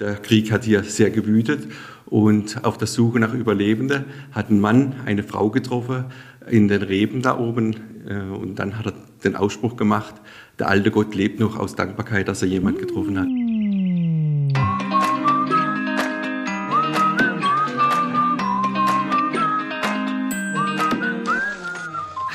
Der Krieg hat hier sehr gewütet und auf der Suche nach Überlebenden hat ein Mann eine Frau getroffen in den Reben da oben äh, und dann hat er den Ausspruch gemacht, der alte Gott lebt noch aus Dankbarkeit, dass er jemand getroffen hat.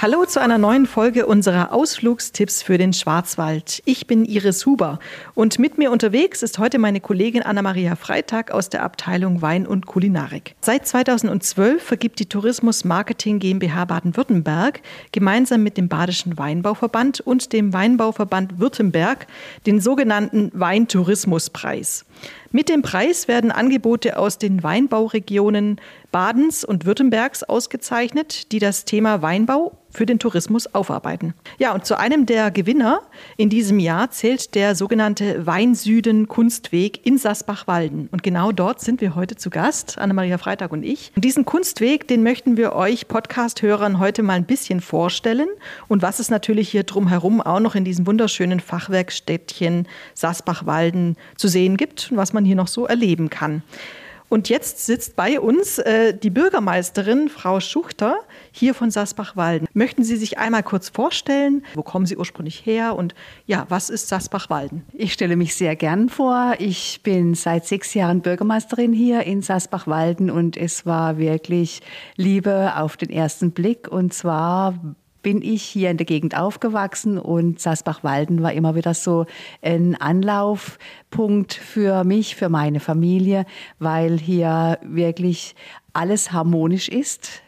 Hallo zu einer neuen Folge unserer Ausflugstipps für den Schwarzwald. Ich bin Iris Huber und mit mir unterwegs ist heute meine Kollegin Anna-Maria Freitag aus der Abteilung Wein und Kulinarik. Seit 2012 vergibt die Tourismus Marketing GmbH Baden-Württemberg gemeinsam mit dem Badischen Weinbauverband und dem Weinbauverband Württemberg den sogenannten Weintourismuspreis. Mit dem Preis werden Angebote aus den Weinbauregionen Badens und Württembergs ausgezeichnet, die das Thema Weinbau für den Tourismus aufarbeiten. Ja, und zu einem der Gewinner in diesem Jahr zählt der sogenannte Weinsüden Kunstweg in Sasbach-Walden. Und genau dort sind wir heute zu Gast, Anna-Maria Freitag und ich. Und diesen Kunstweg, den möchten wir euch Podcast-Hörern heute mal ein bisschen vorstellen und was es natürlich hier drumherum auch noch in diesem wunderschönen Fachwerkstädtchen Sasbach-Walden zu sehen gibt und was man hier noch so erleben kann. Und jetzt sitzt bei uns äh, die Bürgermeisterin, Frau Schuchter, hier von Sasbach-Walden. Möchten Sie sich einmal kurz vorstellen? Wo kommen Sie ursprünglich her? Und ja, was ist Sasbach-Walden? Ich stelle mich sehr gern vor. Ich bin seit sechs Jahren Bürgermeisterin hier in Sasbach-Walden und es war wirklich Liebe auf den ersten Blick. Und zwar bin ich hier in der Gegend aufgewachsen und Sasbach-Walden war immer wieder so ein Anlaufpunkt für mich, für meine Familie, weil hier wirklich alles harmonisch ist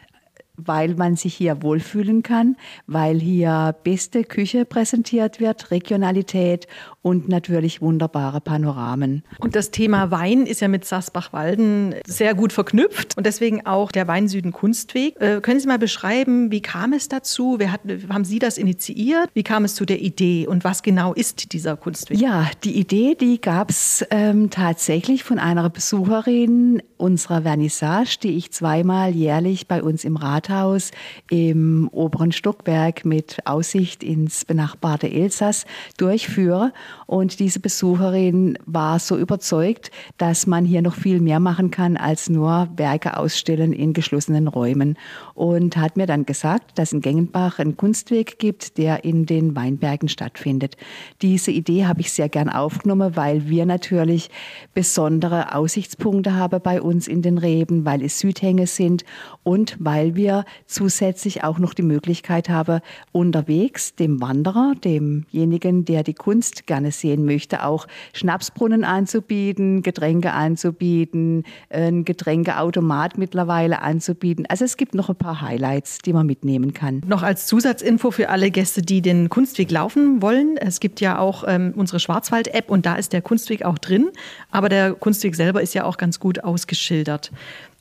weil man sich hier wohlfühlen kann, weil hier beste Küche präsentiert wird, Regionalität und natürlich wunderbare Panoramen. Und das Thema Wein ist ja mit Sasbach-Walden sehr gut verknüpft und deswegen auch der Weinsüden Kunstweg. Äh, können Sie mal beschreiben, wie kam es dazu? Wer hat, haben Sie das initiiert? Wie kam es zu der Idee und was genau ist dieser Kunstweg? Ja, die Idee, die gab es ähm, tatsächlich von einer Besucherin unserer Vernissage, die ich zweimal jährlich bei uns im Rathaus im oberen Stockwerk mit Aussicht ins benachbarte Elsass durchführe. Und diese Besucherin war so überzeugt, dass man hier noch viel mehr machen kann, als nur Werke ausstellen in geschlossenen Räumen. Und hat mir dann gesagt, dass in Gengenbach einen Kunstweg gibt, der in den Weinbergen stattfindet. Diese Idee habe ich sehr gern aufgenommen, weil wir natürlich besondere Aussichtspunkte haben bei uns in den Reben, weil es Südhänge sind und weil wir zusätzlich auch noch die Möglichkeit haben, unterwegs dem Wanderer, demjenigen, der die Kunst gerne sehen möchte, auch Schnapsbrunnen anzubieten, Getränke anzubieten, ein Getränkeautomat mittlerweile anzubieten. Also es gibt noch ein paar Highlights, die man mitnehmen kann. Noch als Zusatzinfo für alle Gäste, die den Kunstweg laufen wollen. Es gibt ja auch ähm, unsere Schwarzwald-App und da ist der Kunstweg auch drin. Aber der Kunstweg selber ist ja auch ganz gut ausgeschildert.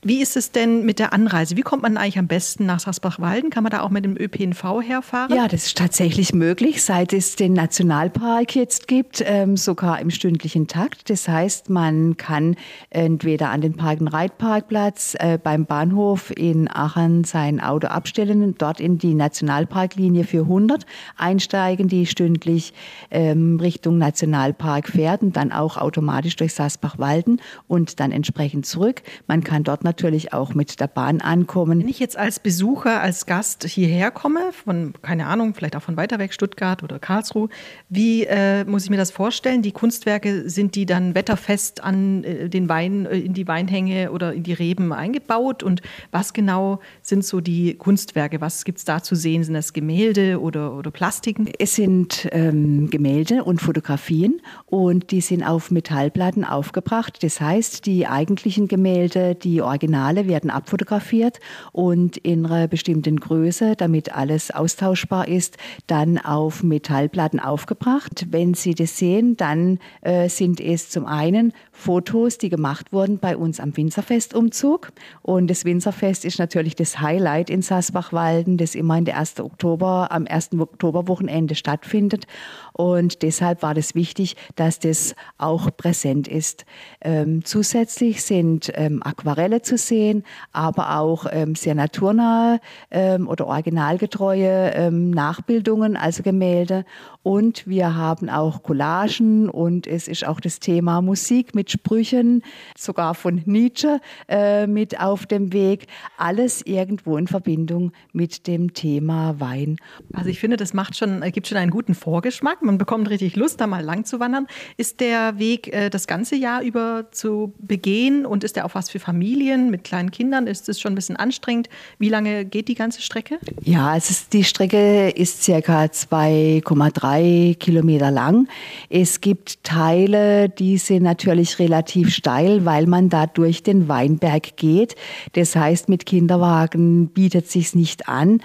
Wie ist es denn mit der Anreise? Wie kommt man eigentlich am besten nach Sasbach-Walden? Kann man da auch mit dem ÖPNV herfahren? Ja, das ist tatsächlich möglich, seit es den Nationalpark jetzt gibt, ähm, sogar im stündlichen Takt. Das heißt, man kann entweder an den Park-and-Ride-Parkplatz äh, beim Bahnhof in Aachen sein Auto abstellen dort in die Nationalparklinie 400 einsteigen, die stündlich ähm, Richtung Nationalpark fährt und dann auch automatisch durch Sasbach-Walden und dann entsprechend zurück. Man kann dort natürlich natürlich auch mit der Bahn ankommen. Wenn ich jetzt als Besucher, als Gast hierher komme, von, keine Ahnung, vielleicht auch von weiter weg, Stuttgart oder Karlsruhe, wie äh, muss ich mir das vorstellen? Die Kunstwerke, sind die dann wetterfest an äh, den Wein, äh, in die Weinhänge oder in die Reben eingebaut? Und was genau sind so die Kunstwerke? Was gibt es da zu sehen? Sind das Gemälde oder, oder Plastiken? Es sind ähm, Gemälde und Fotografien und die sind auf Metallplatten aufgebracht. Das heißt, die eigentlichen Gemälde, die Original Originale werden abfotografiert und in einer bestimmten Größe, damit alles austauschbar ist, dann auf Metallplatten aufgebracht. Wenn Sie das sehen, dann äh, sind es zum einen Fotos, die gemacht wurden bei uns am Winzerfestumzug. Und das Winzerfest ist natürlich das Highlight in Sasbach-Walden, das immer in der 1. Oktober, am 1. Oktoberwochenende stattfindet. Und deshalb war das wichtig, dass das auch präsent ist. Ähm, zusätzlich sind ähm, Aquarelle zu sehen, aber auch ähm, sehr naturnahe ähm, oder originalgetreue ähm, Nachbildungen, also Gemälde. Und wir haben auch Collagen und es ist auch das Thema Musik mit Sprüchen, sogar von Nietzsche äh, mit auf dem Weg. Alles irgendwo in Verbindung mit dem Thema Wein. Also ich finde, das macht schon, gibt schon einen guten Vorgeschmack. Man bekommt richtig Lust, da mal lang zu wandern. Ist der Weg äh, das ganze Jahr über zu begehen und ist der auch was für Familien mit kleinen Kindern? Ist es schon ein bisschen anstrengend? Wie lange geht die ganze Strecke? Ja, es ist, die Strecke ist circa 2,3 Kilometer lang. Es gibt Teile, die sind natürlich relativ steil, weil man da durch den Weinberg geht. Das heißt, mit Kinderwagen bietet sich's nicht an.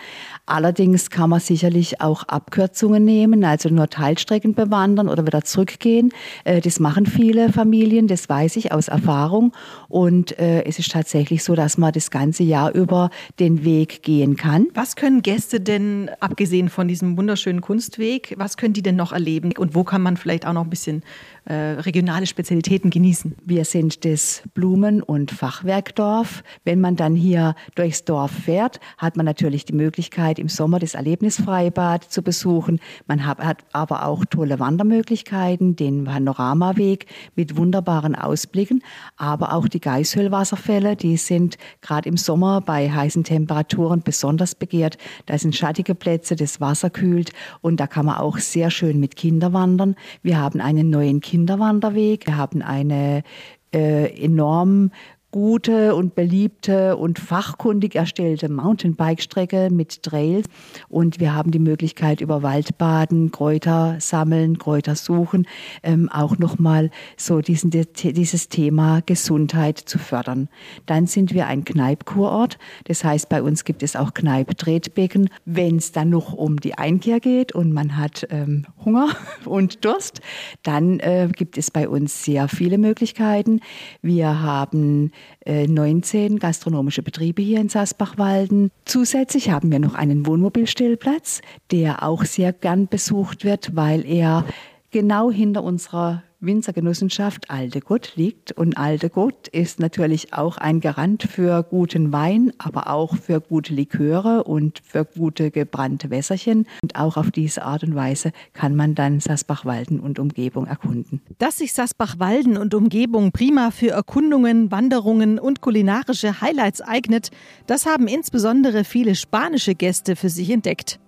Allerdings kann man sicherlich auch Abkürzungen nehmen, also nur Teilstrecken bewandern oder wieder zurückgehen. Äh, das machen viele Familien, das weiß ich aus Erfahrung. Und äh, es ist tatsächlich so, dass man das ganze Jahr über den Weg gehen kann. Was können Gäste denn, abgesehen von diesem wunderschönen Kunstweg, was können die denn noch erleben? Und wo kann man vielleicht auch noch ein bisschen äh, regionale Spezialitäten genießen? Wir sind das Blumen- und Fachwerkdorf. Wenn man dann hier durchs Dorf fährt, hat man natürlich die Möglichkeit, im Sommer das Erlebnisfreibad zu besuchen. Man hat, aber auch tolle Wandermöglichkeiten, den Panoramaweg mit wunderbaren Ausblicken, aber auch die Geißhöhlwasserfälle, die sind gerade im Sommer bei heißen Temperaturen besonders begehrt. Da sind schattige Plätze, das Wasser kühlt und da kann man auch sehr schön mit Kindern wandern. Wir haben einen neuen Kinderwanderweg, wir haben eine äh, enorm gute und beliebte und fachkundig erstellte Mountainbike-Strecke mit Trails. Und wir haben die Möglichkeit, über Waldbaden, Kräuter sammeln, Kräuter suchen, ähm, auch nochmal so diesen, dieses Thema Gesundheit zu fördern. Dann sind wir ein Kneipkurort. Das heißt, bei uns gibt es auch Kneipp-Tretbecken. Wenn es dann noch um die Einkehr geht und man hat ähm, Hunger und Durst, dann äh, gibt es bei uns sehr viele Möglichkeiten. Wir haben 19 äh, gastronomische Betriebe hier in Sassbachwalden. Zusätzlich haben wir noch einen Wohnmobilstellplatz, der auch sehr gern besucht wird, weil er genau hinter unserer Winzergenossenschaft Aldegut liegt. Und Aldegut ist natürlich auch ein Garant für guten Wein, aber auch für gute Liköre und für gute gebrannte Wässerchen. Und auch auf diese Art und Weise kann man dann Sasbachwalden und Umgebung erkunden. Dass sich Sasbachwalden und Umgebung prima für Erkundungen, Wanderungen und kulinarische Highlights eignet, das haben insbesondere viele spanische Gäste für sich entdeckt.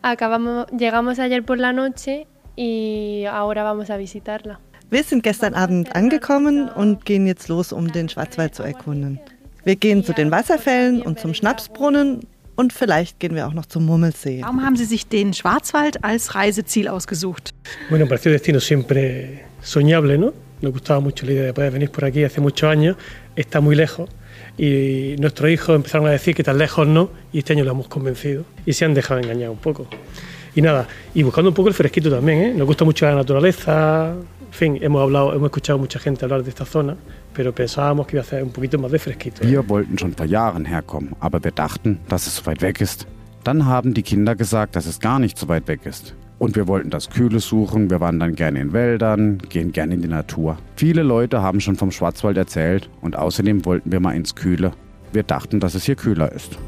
Acabamos, llegamos ayer por la noche y ahora vamos a visitarla. Wir sind gestern Abend angekommen und gehen jetzt los, um den Schwarzwald zu erkunden. Wir gehen zu den Wasserfällen und zum Schnapsbrunnen und vielleicht gehen wir auch noch zum Murmelsee. Warum haben Sie sich den Schwarzwald als Reiseziel ausgesucht? Bueno, pareció destino siempre soñable, ¿no? Nos gustaba mucho la idea de poder venir por aquí hace muchos años. Está muy lejos y nuestros hijos empezaron a decir que tan lejos no y este año lo hemos convencido y se han dejado engañar un poco. Y nada, y buscando un poco el fresquito también, ¿eh? Nos gusta mucho la naturaleza, en fin, hemos hablado, hemos escuchado mucha gente hablar de esta zona, pero pensábamos que iba a hacer un poquito más de fresquito. Wir wollten schon vor Jahren herkommen, aber wir dachten, dass es so weit weg ist. Dann haben die Kinder gesagt, dass es gar nicht so weit weg ist. Und wir wollten das Kühle suchen, wir wandern gerne in Wäldern, gehen gerne in die Natur. Viele Leute haben schon vom Schwarzwald erzählt und außerdem wollten wir mal ins Kühle. Wir dachten, dass es hier kühler ist.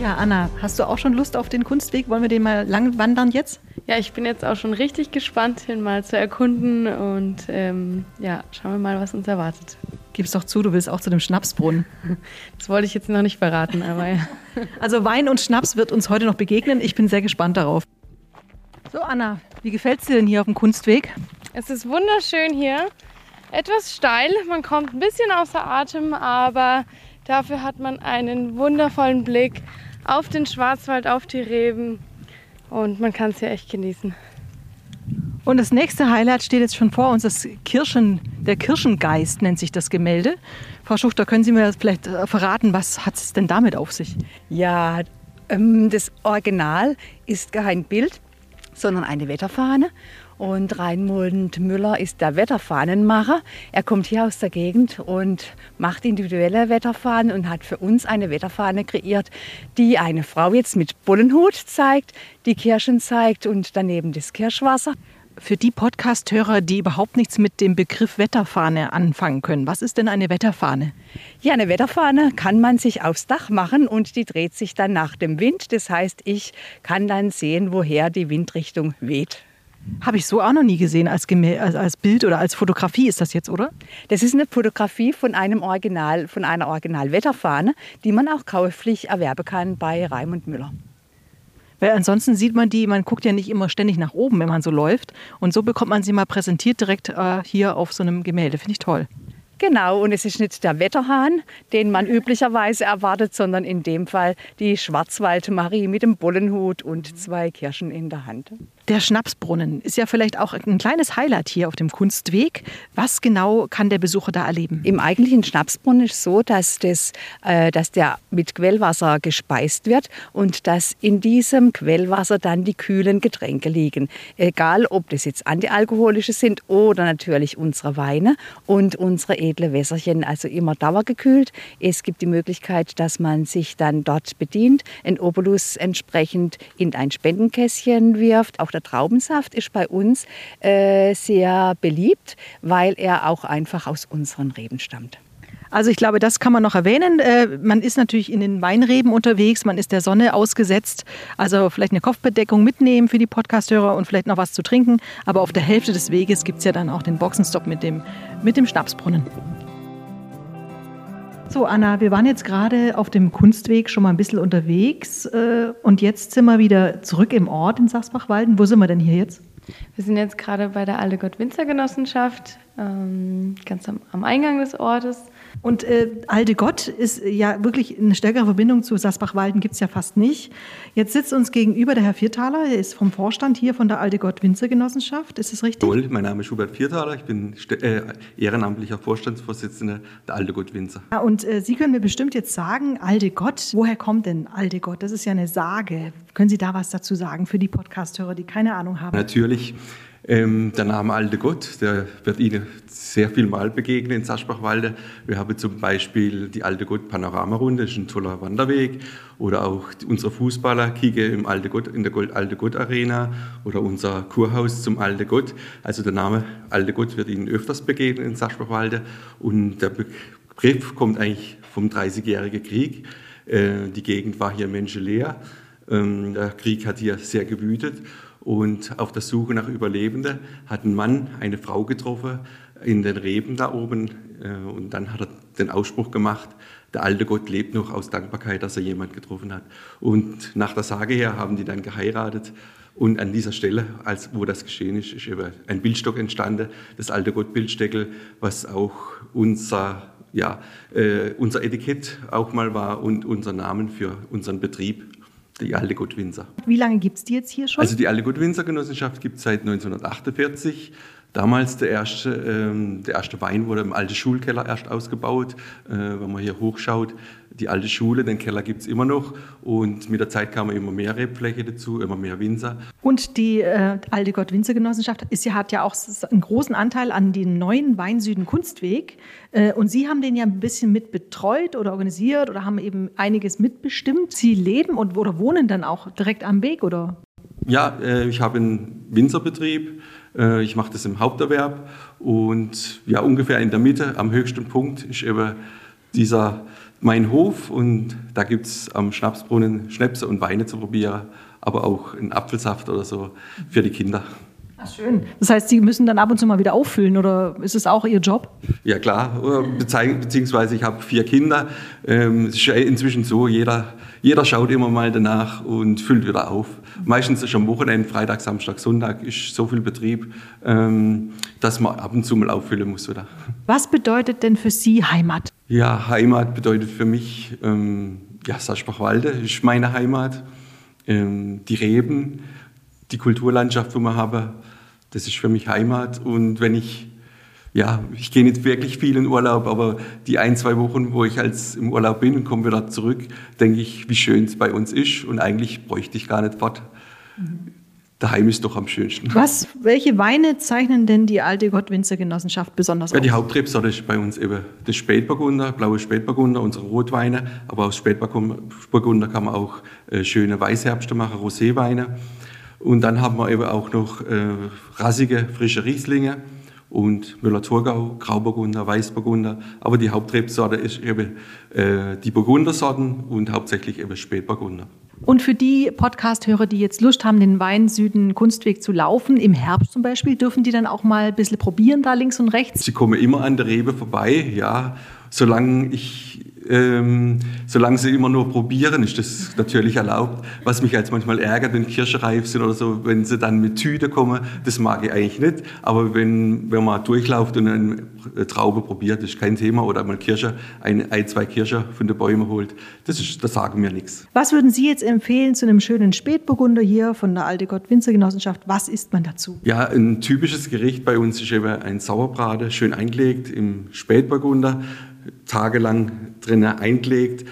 Ja, Anna, hast du auch schon Lust auf den Kunstweg? Wollen wir den mal lang wandern jetzt? Ja, ich bin jetzt auch schon richtig gespannt, den mal zu erkunden und ähm, ja, schauen wir mal, was uns erwartet. Gib's doch zu, du willst auch zu dem Schnapsbrunnen. Das wollte ich jetzt noch nicht verraten, aber ja. Also Wein und Schnaps wird uns heute noch begegnen. Ich bin sehr gespannt darauf. So, Anna, wie gefällt es dir denn hier auf dem Kunstweg? Es ist wunderschön hier. Etwas steil, man kommt ein bisschen außer Atem, aber dafür hat man einen wundervollen Blick auf den Schwarzwald, auf die Reben und man kann es hier echt genießen. Und das nächste Highlight steht jetzt schon vor uns, das Kirschen, der Kirschengeist nennt sich das Gemälde. Frau Schuchter, können Sie mir vielleicht äh, verraten, was hat es denn damit auf sich? Ja, ähm, das Original ist kein Bild, sondern eine Wetterfahne. Und Raimund Müller ist der Wetterfahnenmacher. Er kommt hier aus der Gegend und macht individuelle Wetterfahnen und hat für uns eine Wetterfahne kreiert, die eine Frau jetzt mit Bullenhut zeigt, die Kirschen zeigt und daneben das Kirschwasser. für die Podcast-Hörer, die überhaupt nichts mit dem Begriff Wetterfahne anfangen können. Was ist denn eine Wetterfahne? Ja, eine Wetterfahne kann man sich aufs Dach machen und die dreht sich dann nach dem Wind. Das heißt, ich kann dann sehen, woher die Windrichtung weht. Habe ich so auch noch nie gesehen als, als, als, Bild oder als Fotografie ist das jetzt, oder? Das ist eine Fotografie von einem Original, von einer Original-Wetterfahne, die man auch käuflich erwerben kann bei Raimund Müller. Weil ansonsten sieht man die, man guckt ja nicht immer ständig nach oben, wenn man so läuft. Und so bekommt man sie mal präsentiert direkt äh, hier auf so einem Gemälde. Finde ich toll. Genau, und es ist nicht der Wetterhahn, den man üblicherweise erwartet, sondern in dem Fall die Schwarzwaldmarie mit dem Bullenhut und zwei Kirschen in der Hand. Der Schnapsbrunnen ist ja vielleicht auch ein kleines Highlight hier auf dem Kunstweg. Was genau kann der Besucher da erleben? Im eigentlichen Schnapsbrunnen ist es so, dass, das, äh, dass der mit Quellwasser gespeist wird und dass in diesem Quellwasser dann die kühlen Getränke liegen. Egal, ob das jetzt antialkoholische sind oder natürlich unsere Weine und unsere edle Wässerchen, also immer dauergekühlt. Es gibt die Möglichkeit, dass man sich dann dort bedient, ein Obolus entsprechend in ein Spendenkästchen wirft. Auch der Traubensaft ist bei uns äh, sehr beliebt, weil er auch einfach aus unseren Reben stammt. Also ich glaube, das kann man noch erwähnen. Äh, man ist natürlich in den Weinreben unterwegs, man ist der Sonne ausgesetzt. Also vielleicht eine Kopfbedeckung mitnehmen für die Podcasthörer und vielleicht noch was zu trinken. Aber auf der Hälfte des Weges gibt es ja dann auch den Boxenstopp mit dem, mit dem Schnapsbrunnen. So, Anna, wir waren jetzt gerade auf dem Kunstweg schon mal ein bisschen unterwegs äh, und jetzt sind wir wieder zurück im Ort in Sachsbachwalden. Wo sind wir denn hier jetzt? Wir sind jetzt gerade bei der Alte Gott Winzer Genossenschaft, ähm, ganz am, am Eingang des Ortes. Und äh, Alte Gott ist ja wirklich eine stärkere Verbindung zu Sasbach-Walden gibt es ja fast nicht. Jetzt sitzt uns gegenüber der Herr Viertaler, er ist vom Vorstand hier von der Alte Gott Winzergenossenschaft. Ist das richtig? Toll, mein Name ist Hubert Viertaler, ich bin äh, ehrenamtlicher Vorstandsvorsitzender der Alte Gott Winzer. Ja, und äh, Sie können mir bestimmt jetzt sagen, Alte Gott, woher kommt denn Alte Gott? Das ist ja eine Sage. Können Sie da was dazu sagen für die Podcasthörer, die keine Ahnung haben? Natürlich. Ähm, der Name Alte Gott, der wird Ihnen sehr viel mal begegnen in Saschbachwalde. Wir haben zum Beispiel die Alte Gott Panoramarunde, das ist ein toller Wanderweg. Oder auch unsere Fußballer kicken im Alte Gott, in der Alte Gott Arena oder unser Kurhaus zum Alte Gott. Also der Name Alte Gott wird Ihnen öfters begegnen in Saschbachwalde. Und der Begriff kommt eigentlich vom 30-jährigen Krieg. Äh, die Gegend war hier menschenleer. Ähm, der Krieg hat hier sehr gewütet. Und auf der Suche nach Überlebenden hat ein Mann eine Frau getroffen in den Reben da oben. Äh, und dann hat er den Ausspruch gemacht, der alte Gott lebt noch aus Dankbarkeit, dass er jemand getroffen hat. Und nach der Sage her haben die dann geheiratet. Und an dieser Stelle, als, wo das geschehen ist, ist ein Bildstock entstanden, das alte Gott-Bildstöckel, was auch unser, ja, äh, unser Etikett auch mal war und unser Namen für unseren Betrieb die alte Gutwinzer. Wie lange gibt es die jetzt hier schon? Also die alte Gutwinzer Genossenschaft gibt es seit 1948. Damals der erste, ähm, der erste Wein wurde im alten Schulkeller erst ausgebaut. Äh, wenn man hier hochschaut, die alte Schule, den Keller gibt es immer noch. Und mit der Zeit kamen immer mehr Rebfläche dazu, immer mehr Winzer. Und die äh, alte Gott-Winzer-Genossenschaft hat ja auch einen großen Anteil an den neuen Weinsüden Kunstweg. Äh, und Sie haben den ja ein bisschen mit betreut oder organisiert oder haben eben einiges mitbestimmt. Sie leben und oder wohnen dann auch direkt am Weg, oder? Ja, äh, ich habe einen Winzerbetrieb ich mache das im Haupterwerb und ja, ungefähr in der Mitte, am höchsten Punkt, ist eben dieser mein Hof und da gibt es am Schnapsbrunnen Schnäpse und Weine zu probieren, aber auch einen Apfelsaft oder so für die Kinder. Ach, schön. Das heißt, Sie müssen dann ab und zu mal wieder auffüllen oder ist es auch Ihr Job? Ja klar, beziehungsweise ich habe vier Kinder. Ähm, es ist inzwischen so, jeder, jeder schaut immer mal danach und füllt wieder auf. Meistens ist am Wochenende, Freitag, Samstag, Sonntag, ist so viel Betrieb, ähm, dass man ab und zu mal auffüllen muss wieder. Was bedeutet denn für Sie Heimat? Ja, Heimat bedeutet für mich, ähm, ja, Saschbachwalde ist meine Heimat. Ähm, die Reben, die Kulturlandschaft, wo wir haben, das ist für mich Heimat. Und wenn ich, ja, ich gehe nicht wirklich viel in Urlaub, aber die ein, zwei Wochen, wo ich als im Urlaub bin und komme wieder zurück, denke ich, wie schön es bei uns ist. Und eigentlich bräuchte ich gar nicht fort. Mhm. Daheim ist doch am schönsten. Was, welche Weine zeichnen denn die alte Gottwinzer-Genossenschaft besonders aus? Ja, die Hauptrebsorte ist bei uns eben das Spätburgunder, blaue Spätburgunder, unsere Rotweine. Aber aus Spätburgunder kann man auch äh, schöne Weißherbste machen, Roséweine. Und dann haben wir eben auch noch äh, rassige, frische Rieslinge und Müller-Thurgau, Grauburgunder, Weißburgunder. Aber die Hauptrebsorte ist eben äh, die Burgundersorten und hauptsächlich eben Spätburgunder. Und für die Podcast-Hörer, die jetzt Lust haben, den Wein-Süden-Kunstweg zu laufen, im Herbst zum Beispiel, dürfen die dann auch mal ein bisschen probieren, da links und rechts? Sie kommen immer an der Rebe vorbei, ja. Solange ich ähm, solange sie immer nur probieren, ist das natürlich erlaubt. Was mich jetzt manchmal ärgert, wenn Kirsche reif sind oder so, wenn sie dann mit Tüte kommen, das mag ich eigentlich nicht. Aber wenn, wenn man durchlauft und eine Traube probiert, ist kein Thema. Oder mal Kirsche, ein, ein zwei Kirsche von den Bäumen holt, das, ist, das sagen mir nichts. Was würden Sie jetzt empfehlen zu einem schönen Spätburgunder hier von der Alte Gott Winzergenossenschaft? Was isst man dazu? Ja, ein typisches Gericht bei uns ist eben ein Sauerbrate, schön eingelegt im Spätburgunder tagelang drin eingelegt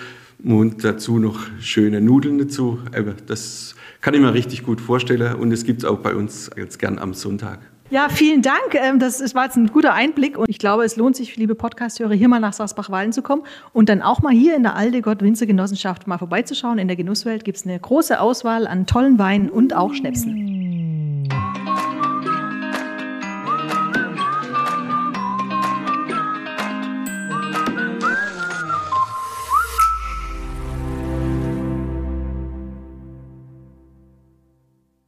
und dazu noch schöne Nudeln dazu. Das kann ich mir richtig gut vorstellen und es gibt es auch bei uns jetzt gern am Sonntag. Ja, vielen Dank. Ähm, das war jetzt ein guter Einblick und ich glaube, es lohnt sich, liebe Podcast-Hörer, hier mal nach Sassbach-Wallen zu kommen und dann auch mal hier in der Alte Gott Winzer Genossenschaft mal vorbeizuschauen. In der Genusswelt gibt es eine große Auswahl an tollen Weinen und auch Schnäpsen.